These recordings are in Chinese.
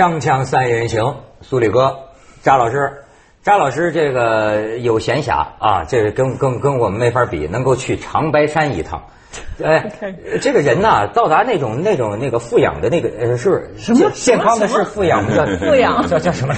锵锵三人行，苏里哥，扎老师，扎老师这个有闲暇啊，这个跟跟跟我们没法比，能够去长白山一趟。哎，这个人呐，到达那种那种那个富养的那个呃，是不是？什么？健康的是富养叫 富养。叫叫什么？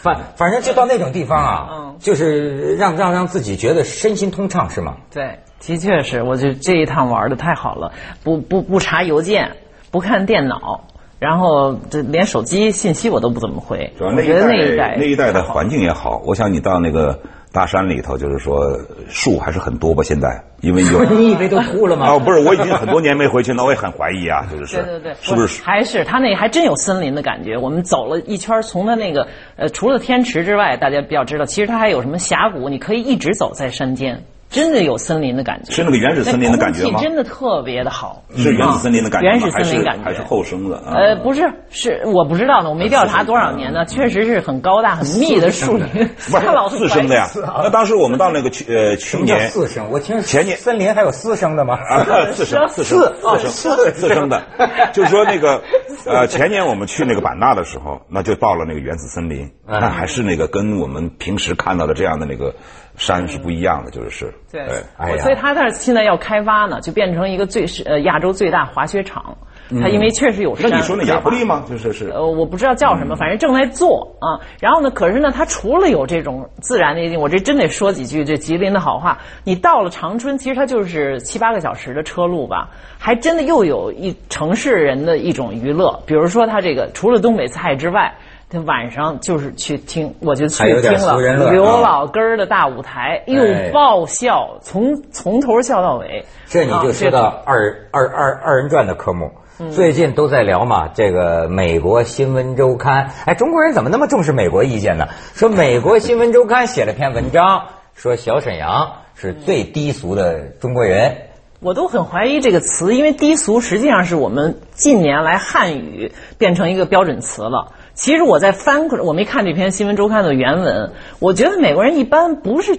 反反正就到那种地方啊，嗯。就是让让让自己觉得身心通畅，是吗？对，的确是，我就这一趟玩的太好了，不不不查邮件，不看电脑，然后这连手机信息我都不怎么回。主要我觉得那一代那一代的环境也好，我想你到那个大山里头，就是说树还是很多吧？现在因为有 你以为都秃了吗？哦，不是，我已经很多年没回去，那我也很怀疑啊，就是对对对，是不是？还是他那还真有森林的感觉。我们走了一圈，从他那个呃，除了天池之外，大家比较知道，其实它还有什么峡谷，你可以一直走在山间，真的有森林的感觉。是那个原始森林的感觉吗空气真的特别的好，是原始森林的感觉吗？原始森林感觉还是还是后生的啊？呃，不是，是我不知道呢，我没调查多少年呢，确实是很高大、很密的树林，不是 他老四生的呀。那当时我们到那个去呃去年四生？我听前年森林还有四生的吗？啊，四生四声哦四生四四声的，就是说那个 呃前年我们去那个版纳的时候，那就到了那个原始森林，嗯那还是那个跟我们平时看到的这样的那个山是不一样的，就是是对，哎呀所以他那儿现在要开发呢，就变成一个最是呃亚洲最大滑雪场。它因为确实有山。那你说那亚布力吗？就是是呃，我不知道叫什么，反正正在做啊。然后呢，可是呢，他除了有这种自然的，我这真得说几句这吉林的好话。你到了长春，其实它就是七八个小时的车路吧，还真的又有一城市人的一种娱乐，比如说他这个除了东北菜之外。他晚上就是去听，我就去听了刘啊老根儿的大舞台，哎又爆笑，从从头笑到尾。这你就说到啊二二二二人转的科目，嗯最近都在聊嘛，这个美国新闻周刊，哎，中国人怎么那么重视美国意见呢？说美国新闻周刊写了篇文章，说小沈阳是最低俗的中国人。我都很怀疑这个词，因为低俗实际上是我们近年来汉语变成一个标准词了。其实我在翻，我没看这篇新闻周刊的原文，我觉得美国人一般不是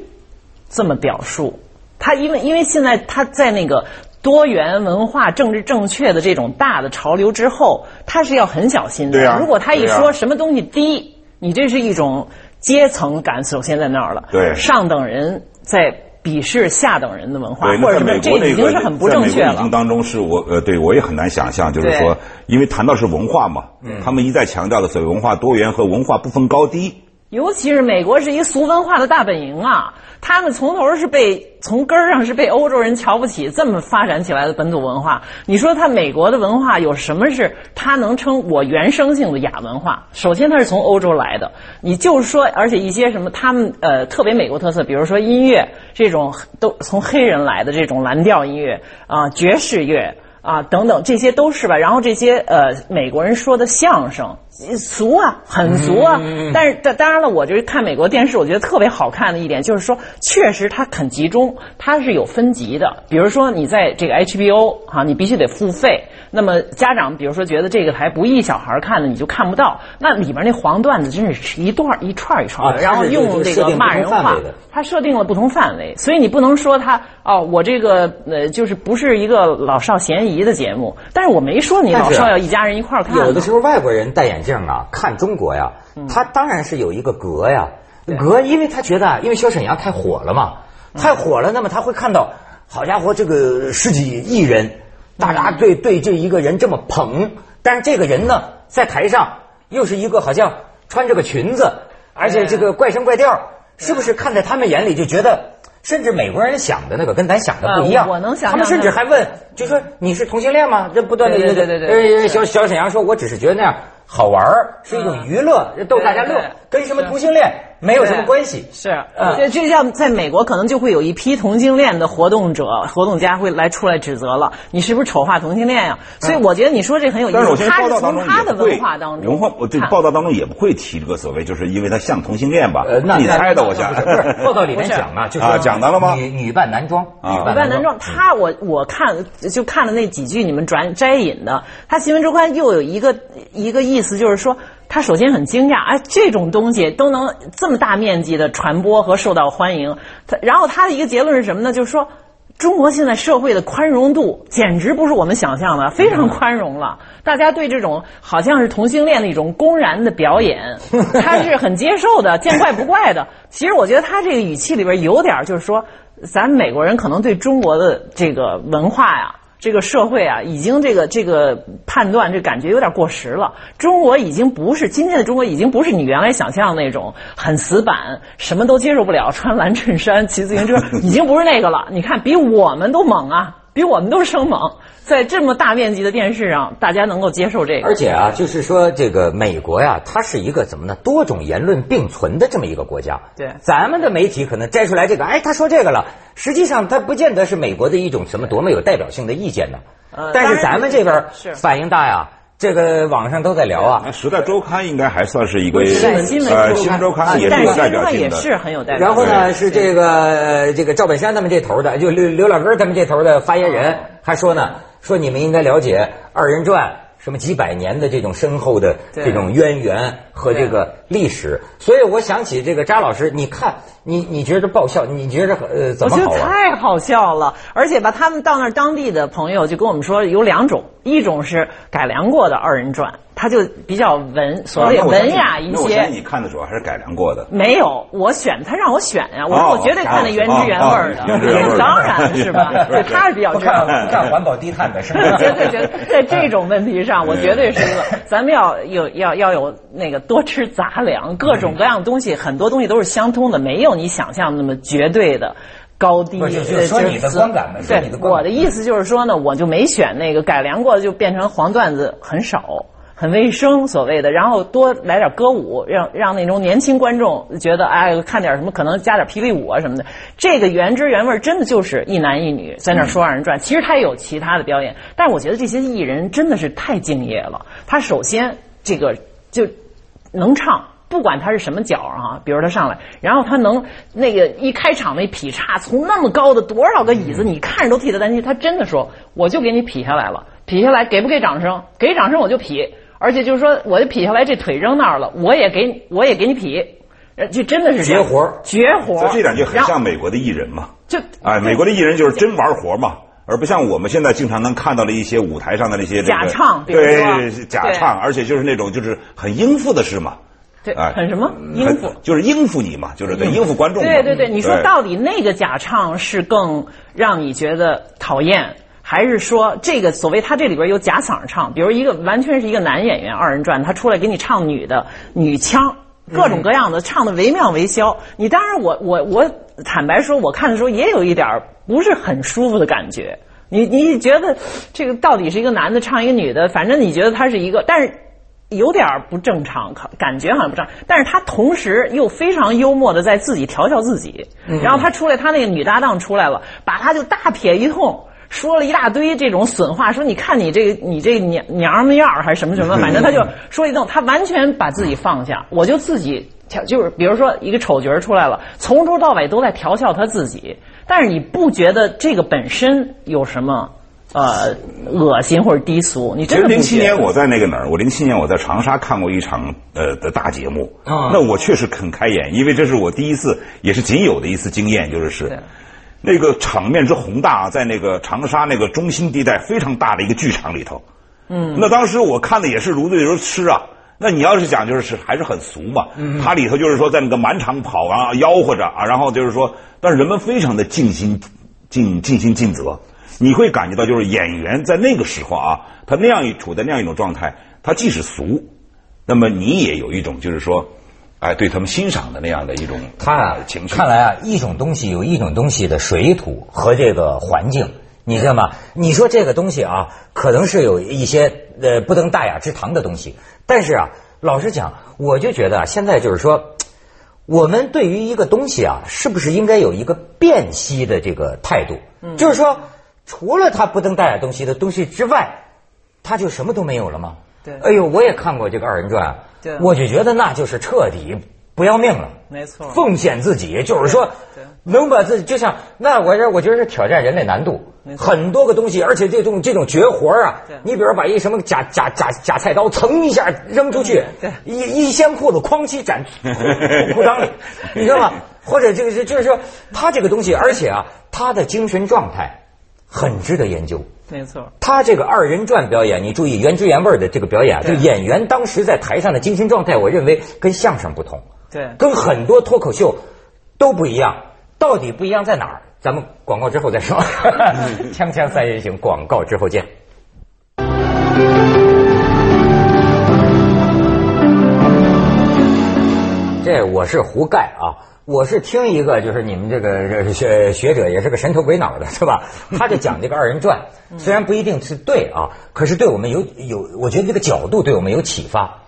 这么表述。他因为因为现在他在那个多元文化、政治正确的这种大的潮流之后，他是要很小心的。对啊如果他一说什么东西低，你这是一种阶层感，首先在那儿了。对上等人在鄙视下等人的文化，对，或者美这国那个已经是很不正确了在。当中是我呃，对我也很难想象，就是说，因为谈到是文化嘛，嗯他们一再强调的所谓文化多元和文化不分高低。尤其是美国是一俗文化的大本营啊，他们从头是被从根儿上是被欧洲人瞧不起，这么发展起来的本土文化。你说他美国的文化有什么是他能称我原生性的亚文化？首先他是从欧洲来的，你就是说，而且一些什么他们呃特别美国特色，比如说音乐这种都从黑人来的这种蓝调音乐啊、爵士乐。啊，等等，这些都是吧。然后这些呃，美国人说的相声，俗啊，很俗啊。但是当当然了，我就是看美国电视，我觉得特别好看的一点就是说，确实它很集中，它是有分级的。比如说你在这个 HBO 哈、你必须得付费。那么家长比如说觉得这个台不宜小孩看的，你就看不到。那里边那黄段子真是一段一串一串的，啊然后用这个骂人话它设定了不同范围，所以你不能说它哦，我这个呃就是不是一个老少咸宜的节目，但是我没说你老少要一家人一块儿看呢。有的时候外国人戴眼镜啊，看中国呀，嗯。他当然是有一个格呀，格，因为他觉得啊，因为小沈阳太火了嘛，嗯。太火了，那么他会看到，好家伙，这个十几亿人，大家对对这一个人这么捧，但是这个人呢，在台上又是一个好像穿着个裙子，而且这个怪声怪调，是不是看在他们眼里就觉得？甚至美国人想的那个跟咱想的不一样，呃我能想象他们甚至还问，就说你是同性恋吗？这不断的对对对对小小沈阳说，我只是觉得那样好玩儿，是一种娱乐，逗大家乐跟什么同性恋没有什么关系。是，呃这这像在美国可能就会有一批同性恋的活动者、活动家会来出来指责了，你是不是丑化同性恋呀？所以我觉得你说这很有意但是我现思，他是在报道当中从他的也不会文化当中文化，我这看报道当中也不会提这个所谓，就是因为他像同性恋吧？呃，那你猜的，我想。不是 报道里面讲啊，就啊说讲到了吗女女扮男装，女扮男装，他我我看就看了那几句你们转摘引的，他新闻周刊又有一个一个意思，就是说他首先很惊讶，哎，这种东西都能这么大面积的传播和受到欢迎。他然后他的一个结论是什么呢？就是说。中国现在社会的宽容度简直不是我们想象的，非常宽容了。大家对这种好像是同性恋的一种公然的表演，他是很接受的，见怪不怪的。其实我觉得他这个语气里边有点就是说，咱美国人可能对中国的这个文化呀。这个社会啊，已经这个这个判断这感觉有点过时了。中国已经不是今天的中国，已经不是你原来想象那种很死板，什么都接受不了，穿蓝衬衫骑自行车，已经不是那个了。你看，比我们都猛啊，比我们都生猛。在这么大面积的电视上，大家能够接受这个。而且啊，就是说这个美国呀，它是一个怎么呢？多种言论并存的这么一个国家。对，咱们的媒体可能摘出来这个，哎，他说这个了，实际上他不见得是美国的一种什么多么有代表性的意见呢。呃但是咱们这边是反应大呀，这个网上都在聊啊那。《时代周刊》应该还算是一个新闻新闻呃，《周刊新闻周刊啊》也是有但是新闻代表性的。也是很有代表。然后呢，是这个呃这个赵本山他们这头的，就刘刘老根他们这头的发言人还说呢，说你们应该了解二人转什么几百年的这种深厚的这种渊源和这个历史，所以我想起这个扎老师，你看你你觉得爆笑，你觉得呃怎么好我觉得？太好笑了，而且吧，他们到那儿当地的朋友就跟我们说有两种，一种是改良过的二人转，它就比较文，所谓文雅一那我相信些。你看的时候还是改良过的。没有，我选他让我选呀、我哦说我绝对看那原汁原味儿的，哦哦原汁原味儿的当然是吧？对，他是比较不看。不看环保低碳的是吧？绝 对绝对，在这种问题上，我绝对是一个，咱们要有要要有那个多吃杂粮，各种各样的东西，很多东西都是相通的，没有你想象那么绝对的。高低，就是说你的观感嘛对你的，观感我的意思就是说呢，我就没选那个改良过的，就变成黄段子很少。很卫生，所谓的，然后多来点歌舞，让让那种年轻观众觉得，哎，看点什么，可能加点霹雳舞啊什么的。这个原汁原味儿真的就是一男一女在那说二人转，其实他也有其他的表演，但是我觉得这些艺人真的是太敬业了。他首先这个就能唱。不管他是什么角啊，比如他上来，然后他能那个一开场那劈叉，从那么高的多少个椅子，你看着都替他担心。他真的说，我就给你劈下来了，劈下来给不给掌声？给掌声我就劈，而且就是说，我就劈下来，这腿扔那儿了，我也给我也给你劈，呃就真的是绝活儿绝活儿。所以这点就很像美国的艺人嘛。就哎，美国的艺人就是真玩活嘛，而不像我们现在经常能看到的一些舞台上的那些这个假唱对假唱，而且就是那种就是很应付的事嘛。对哎很什么应付。就是应付你嘛，就是对应付观众嘛。对对对，你说到底那个假唱是更让你觉得讨厌，还是说这个所谓他这里边有假嗓唱，比如一个完全是一个男演员二人转，他出来给你唱女的女腔，各种各样的唱的惟妙惟肖。你当然我我我坦白说，我看的时候也有一点儿不是很舒服的感觉。你你觉得这个到底是一个男的唱一个女的，反正你觉得他是一个，但是。有点儿不正常，感感觉好像不正常，但是他同时又非常幽默的在自己调笑自己。然后他出来，他那个女搭档出来了，把他就大撇一通，说了一大堆这种损话，说你看你这个你这个娘娘们样儿还是什么什么，反正他就说一通，他完全把自己放下，我就自己调，就是比如说一个丑角出来了，从头到尾都在调笑他自己，但是你不觉得这个本身有什么？呃，恶心或者低俗，你真的零七年我在那个哪儿？我零七年我在长沙看过一场呃的大节目，啊。那我确实很开眼，因为这是我第一次，也是仅有的一次经验，就是是对那个场面之宏大，在那个长沙那个中心地带非常大的一个剧场里头。嗯，那当时我看的也是如醉如痴啊。那你要是讲就是是还是很俗嘛，嗯它里头就是说在那个满场跑啊吆喝着啊，然后就是说，但是人们非常的尽心尽尽心尽责，你会感觉到就是演员在那个时候啊，他那样一处在那样一种状态，他即使俗，那么你也有一种就是说，哎，对他们欣赏的那样的一种他情绪。看来啊，一种东西有一种东西的水土和这个环境，你知道吗？你说这个东西啊，可能是有一些呃不登大雅之堂的东西，但是啊，老实讲，我就觉得啊，现在就是说，我们对于一个东西啊，是不是应该有一个辨析的这个态度？嗯就是说，除了它不登大雅东西的东西之外，它就什么都没有了吗？对。哎呦，我也看过这个二人转，对。我就觉得那就是彻底不要命了。没错。奉献自己，就是说能把自己就像那我这我觉得是挑战人类难度。很多个东西，而且这种这种绝活啊对，你比如把一什么假假假假菜刀噌一下扔出去对，一一掀裤子哐叽斩裤裆里，你知道吗？或者这个是就是说他这个东西，而且啊，他的精神状态很值得研究。没错，他这个二人转表演，你注意原汁原味的这个表演啊，就演员当时在台上的精神状态，我认为跟相声不同，对跟很多脱口秀都不一样。到底不一样在哪儿？咱们广告之后再说。锵锵三人行，广告之后见。我是胡盖啊，我是听一个就是你们这个学学者也是个神头鬼脑的是吧？他就讲这个二人转，虽然不一定是对啊，可是对我们有有，我觉得这个角度对我们有启发。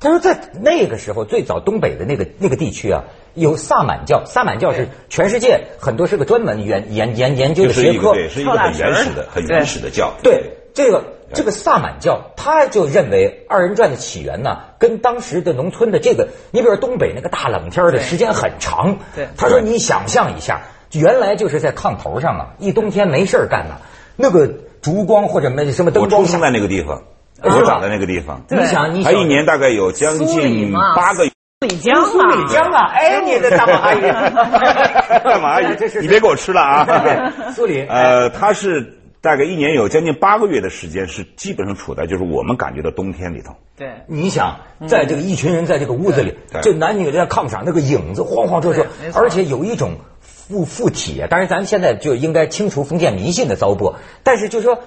他说在那个时候，最早东北的那个那个地区啊，有萨满教，萨满教是全世界很多是个专门研研研研究的学科，一个对，是一个很原始的、很原始的教。对这个这个萨满教，他就认为二人转的起源呢，跟当时的农村的这个，你比如说东北那个大冷天的时间很长。对他说你想象一下，原来就是在炕头上啊，一冬天没事儿干呢，那个烛光或者没什么灯光下我出生，在那个地方，啊我长在那个地方，你想你他一年大概有将近嘛八个月。苏里江苏里江啊，哎，你的大马阿姨，干嘛？这是你别给我吃了啊！苏里，呃，他是大概一年有将近八个月的时间，是基本上处在就是我们感觉到冬天里头。对。你想，在这个一群人在这个屋子里，对。就男女在炕上，那个影子晃晃烁烁对没，错。而且有一种附附体啊。当然，咱们现在就应该清除封建迷信的糟粕，但是就说，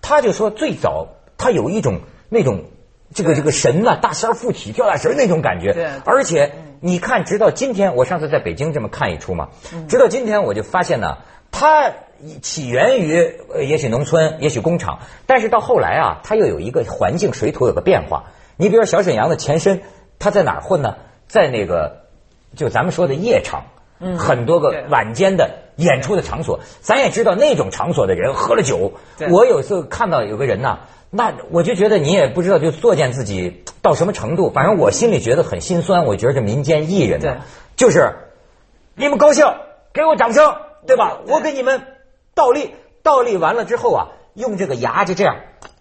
他就说最早他有一种那种这个这个神呐、大仙附体、跳大神那种感觉。对，而且你看，直到今天，我上次在北京这么看一出嘛，直到今天我就发现呢，它起源于呃也许农村，也许工厂，但是到后来啊，它又有一个环境水土有个变化。你比如说小沈阳的前身，他在哪儿混呢？在那个就咱们说的夜场，嗯很多个晚间的演出的场所，咱也知道那种场所的人喝了酒。我有一次看到有个人呐，那我就觉得你也不知道就作践自己到什么程度，反正我心里觉得很心酸。我觉得这民间艺人对呢，就是你们高兴，给我掌声，对吧？对我给你们倒立，倒立完了之后啊，用这个牙就这样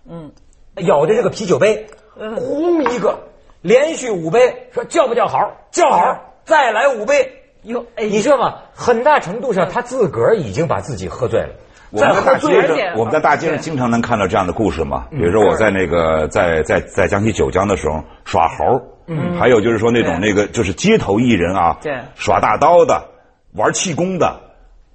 嗯，咬着这个啤酒杯，嗯轰一个，连续五杯，说叫不叫好？叫好，再来五杯。哟，哎，你知道吗？很大程度上，他自个儿已经把自己喝醉了。我们在大街上，我们在大街上经常能看到这样的故事嘛。比如说我在那个在在在江西九江的时候耍猴，嗯，还有就是说那种那个就是街头艺人啊，对耍大刀的，玩气功的，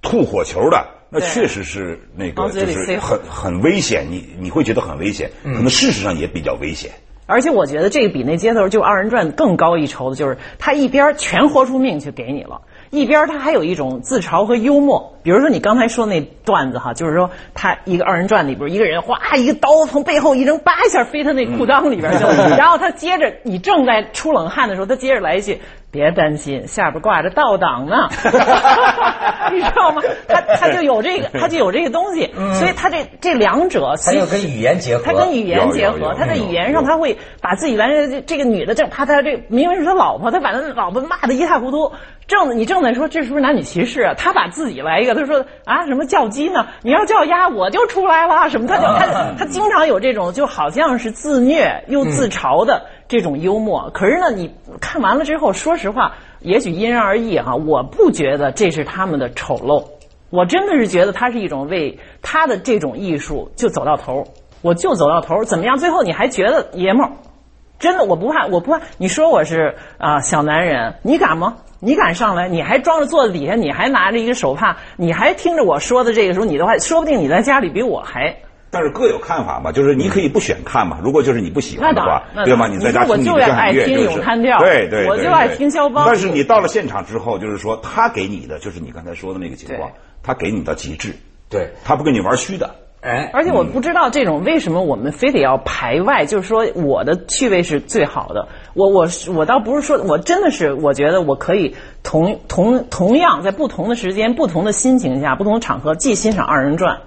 吐火球的，那确实是那个就是很很危险，你你会觉得很危险，可能事实上也比较危险。而且我觉得这个比那街头就二人转更高一筹的，就是他一边全豁出命去给你了，一边他还有一种自嘲和幽默。比如说你刚才说那段子哈，就是说他一个二人转里边一个人哗一个刀从背后一扔，叭一下飞他那裤裆里边去了，然后他接着你正在出冷汗的时候，他接着来一句。别担心，下边挂着倒档呢，你知道吗？他他就有这个，他就有这个东西，所以他这这两者他就跟语言结合，他跟语言结合，他在语言上有他会把自己完全这这个女的正怕他这明明是他老婆，他把他老婆骂得一塌糊涂。正你正在说这是不是男女歧视啊？他把自己来一个，他说啊什么叫鸡呢？你要叫鸭我就出来了什么？他就他他经常有这种就好像是自虐又自嘲的这种幽默。可是呢，你看完了之后，说实话，也许因人而异哈、我不觉得这是他们的丑陋。我真的是觉得它是一种为他的这种艺术就走到头，我就走到头，怎么样？最后你还觉得爷们儿，真的我不怕，我不怕。你说我是啊、小男人，你敢吗？你敢上来？你还装着坐在底下，你还拿着一个手帕，你还听着我说的这个时候，你的话，说不定你在家里比我还。但是各有看法嘛，就是你可以不选看嘛。如果就是你不喜欢的话对吗？你在家听你的交响就爱听咏叹调对对，对我就爱听肖邦但是你到了现场之后，就是说他给你的就是你刚才说的那个情况，他给你到极致，对，他不跟你玩虚的。哎，而且我不知道这种为什么我们非得要排外，就是说我的趣味是最好的。我我我倒不是说我真的是我觉得我可以同同同样在不同的时间、不同的心情下、不同的场合，既欣赏二人转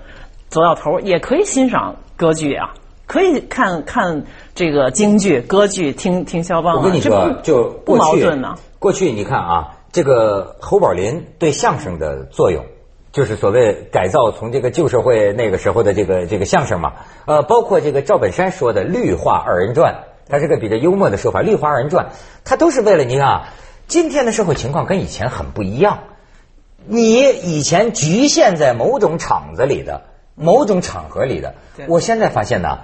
走到头，也可以欣赏歌剧啊，可以看看这个京剧、歌剧，听听肖邦、啊。我跟你说，就不矛盾呢。过去你看啊，这个侯宝林对相声的作用，就是所谓改造从这个旧社会那个时候的这个这个相声嘛，呃，包括这个赵本山说的绿化二人转，他是个比较幽默的说法，绿化二人转，他都是为了你看啊，今天的社会情况跟以前很不一样，你以前局限在某种场子里的某种场合里的，我现在发现呢，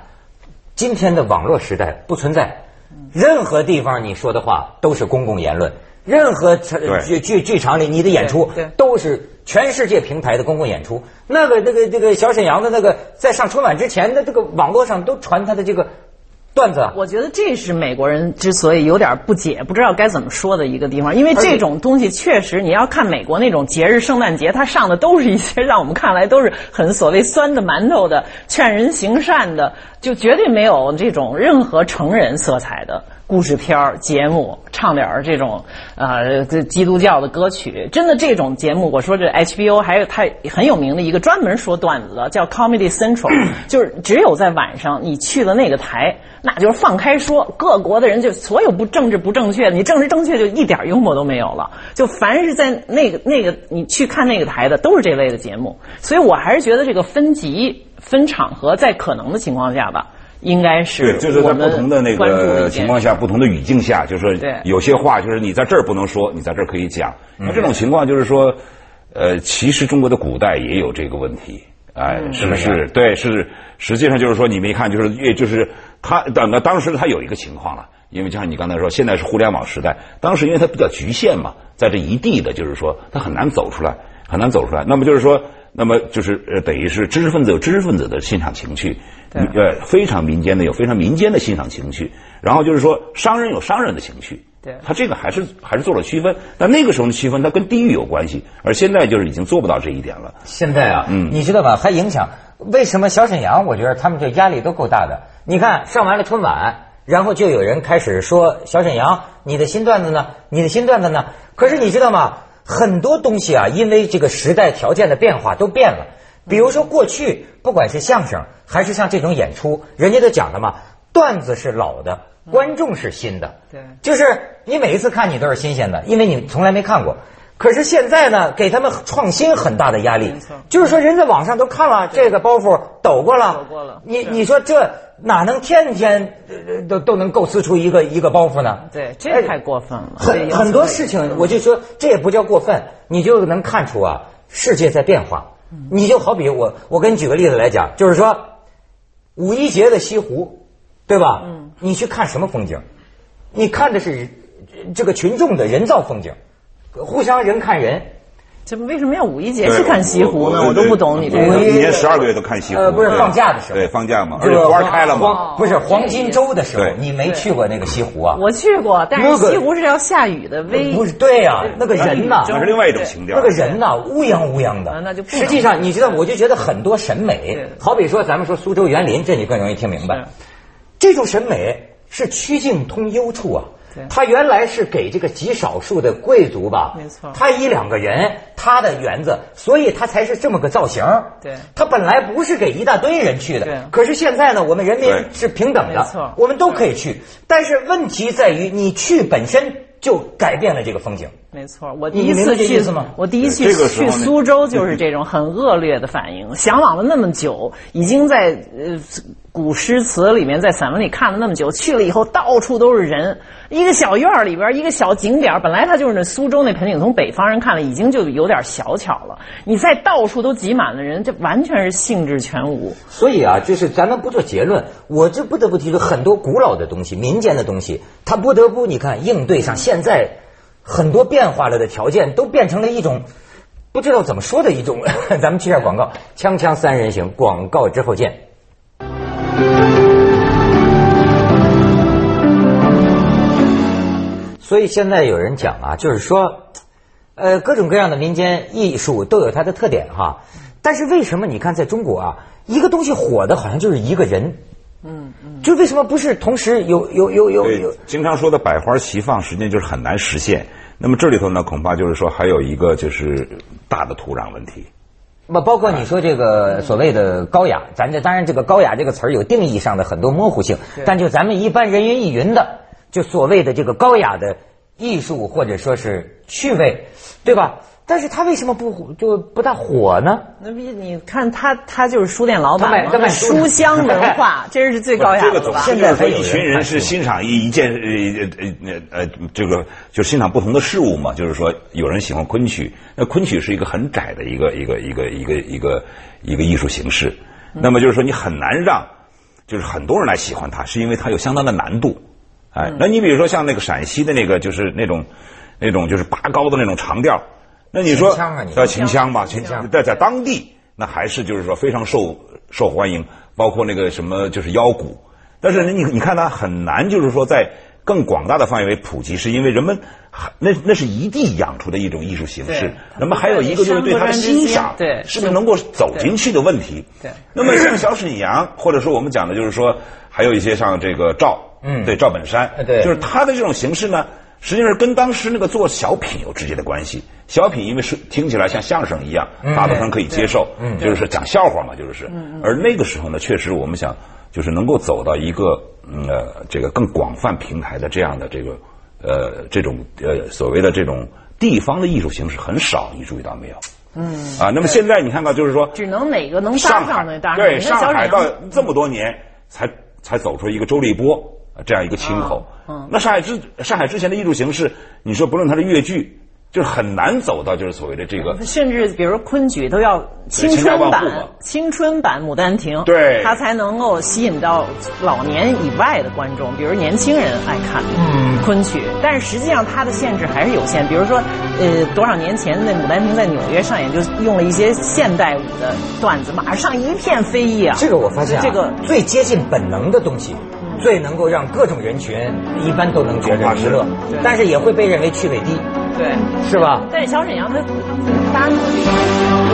今天的网络时代不存在，任何地方你说的话都是公共言论，任何场剧剧剧场里你的演出都是全世界平台的公共演出。那个那个这个小沈阳的那个在上春晚之前的这个网络上都传他的这个段子，我觉得这是美国人之所以有点不解，不知道该怎么说的一个地方，因为这种东西确实，你要看美国那种节日，圣诞节，它上的都是一些让我们看来都是很所谓酸的馒头的、劝人行善的，就绝对没有这种任何成人色彩的故事片儿节目，唱点儿这种呃这基督教的歌曲。真的这种节目，我说这 HBO 还有它很有名的一个专门说段子的，叫 Comedy Central，就是只有在晚上你去了那个台。那就是放开说，各国的人就所有不政治不正确的，你政治正确就一点幽默都没有了。就凡是在那个那个你去看那个台的，都是这类的节目。所以我还是觉得这个分级分场合，在可能的情况下吧，应该是对，就是在不同的那个情况下，不同的语境下，就是对有些话就是你在这儿不能说，你在这儿可以讲。那这种情况就是说，呃，其实中国的古代也有这个问题，哎，是不是？对，是实际上就是说，你没看，就是越就是他等那当时他有一个情况了，因为就像你刚才说，现在是互联网时代，当时因为它比较局限嘛，在这一地的，就是说他很难走出来，很难走出来。那么就是说，那么就是呃，等于是知识分子有知识分子的欣赏情趣，对呃，非常民间的有非常民间的欣赏情趣，然后就是说商人有商人的情趣。对他这个还是还是做了区分，但那个时候的区分它跟地域有关系，而现在就是已经做不到这一点了。现在啊，嗯你知道吧？还影响为什么小沈阳？我觉得他们这压力都够大的。你看上完了春晚，然后就有人开始说小沈阳，你的新段子呢？你的新段子呢？可是你知道吗？很多东西啊，因为这个时代条件的变化都变了。比如说过去，不管是相声还是像这种演出，人家都讲了嘛，段子是老的，观众是新的。对就是你每一次看你都是新鲜的，因为你从来没看过。可是现在呢，给他们创新很大的压力没错，就是说人在网上都看了这个包袱抖过了，抖过了你你说这哪能天天呃都都能构思出一个一个包袱呢？对，这太过分了。很很多事情，我就说这也不叫过分，你就能看出啊，世界在变化。你就好比我，我给你举个例子来讲，就是说五一节的西湖，对吧？嗯，你去看什么风景？你看的是这个群众的人造风景，互相人看人。这为什么要五一节对去看西湖呢？我我都不懂你这我个。一年十二个月都看西湖，呃不是放假的时候对，放假嘛，而且花开了嘛。不是黄金周的时候，你没去过那个西湖啊？我去过，但是西湖是要下雨的，微不是对呀、那个人呐，那是另外一种情调。那个人呐，乌泱乌泱的，啊那就实际上，你知道，我就觉得很多审美，好比说咱们说苏州园林，这你更容易听明白。这种审美是曲径通幽处啊对。他原来是给这个极少数的贵族吧，没错他一两个人，他的园子，所以他才是这么个造型。对他本来不是给一大堆人去对的，可是现在呢，我们人民是平等的没错，我们都可以去。但是问题在于，你去本身就改变了这个风景。没错，我第一次去我第一次去苏州就是这种很恶劣的反应。向往了那么久，已经在呃古诗词里面，在散文里看了那么久，去了以后到处都是人，一个小院儿里边一个小景点本来它就是那苏州那盆景，从北方人看了已经就有点小巧了，你再到处都挤满了人，这完全是兴致全无。所以啊，就是咱们不做结论，我这不得不提出很多古老的东西、民间的东西，它不得不你看应对上现在很多变化了的条件，都变成了一种不知道怎么说的一种。咱们去下广告，锵锵三人行，广告之后见。所以现在有人讲啊，就是说，呃，各种各样的民间艺术都有它的特点哈。但是为什么你看在中国啊，一个东西火的好像就是一个人，嗯嗯，就为什么不是同时有有有有有，经常说的百花齐放，实际上就是很难实现。那么这里头呢，恐怕就是说还有一个就是大的土壤问题。不包括你说这个所谓的高雅，咱这当然这个高雅这个词儿有定义上的很多模糊性，但就咱们一般人云亦云的，就所谓的这个高雅的艺术或者说是趣味，对吧？但是他为什么不就不大火呢？那比你看他，他就是书店老板嘛，他卖书香文化，这是最高雅的现在还有一群人是欣赏一一件呃呃呃呃这个就是欣赏不同的事物嘛。就是说，有人喜欢昆曲，那昆曲是一个很窄的一个一个一个一个一个一个艺术形式。那么就是说，你很难让就是很多人来喜欢它，是因为它有相当的难度。哎，那你比如说像那个陕西的那个，就是那种那种就是拔高的那种长调，那你说秦腔啊你呃秦腔吧，秦秦腔。在在当地那还是就是说非常受受欢迎，包括那个什么就是腰鼓，但是你你看它很难就是说在更广大的范围普及，是因为人们那那是一地养出的一种艺术形式。那么还有一个就是对它的欣赏，对是不是能够走进去的问题。对。那么像小沈阳，或者说我们讲的就是说，还有一些像这个赵，嗯对赵本山呃，对就是他的这种形式呢，实际上是跟当时那个做小品有直接的关系。小品因为是听起来像相声一样，大部分人可以接受，嗯就是讲笑话嘛，就是。而那个时候呢，确实我们想就是能够走到一个嗯呃这个更广泛平台的这样的这个呃这种呃所谓的这种地方的艺术形式很少，你注意到没有？嗯啊，那么现在你看到就是说，只能哪个能搭上上的海搭上。对上海到这么多年才才走出一个周立波呃这样一个清口。嗯那上海之上海之前的艺术形式，你说不论它的越剧，就是很难走到就是所谓的这个。甚至比如说昆曲都要青春版、青春版《牡丹亭》，对它才能够吸引到老年以外的观众，比如年轻人爱看嗯昆曲。但是实际上它的限制还是有限，比如说，呃，多少年前那《牡丹亭》在纽约上演，就用了一些现代舞的段子，马上一片非议啊。这个我发现啊，这个最接近本能的东西，最能够让各种人群一般都能觉得娱乐对，但是也会被认为趣味低，对。是吧？但小沈阳他搭那个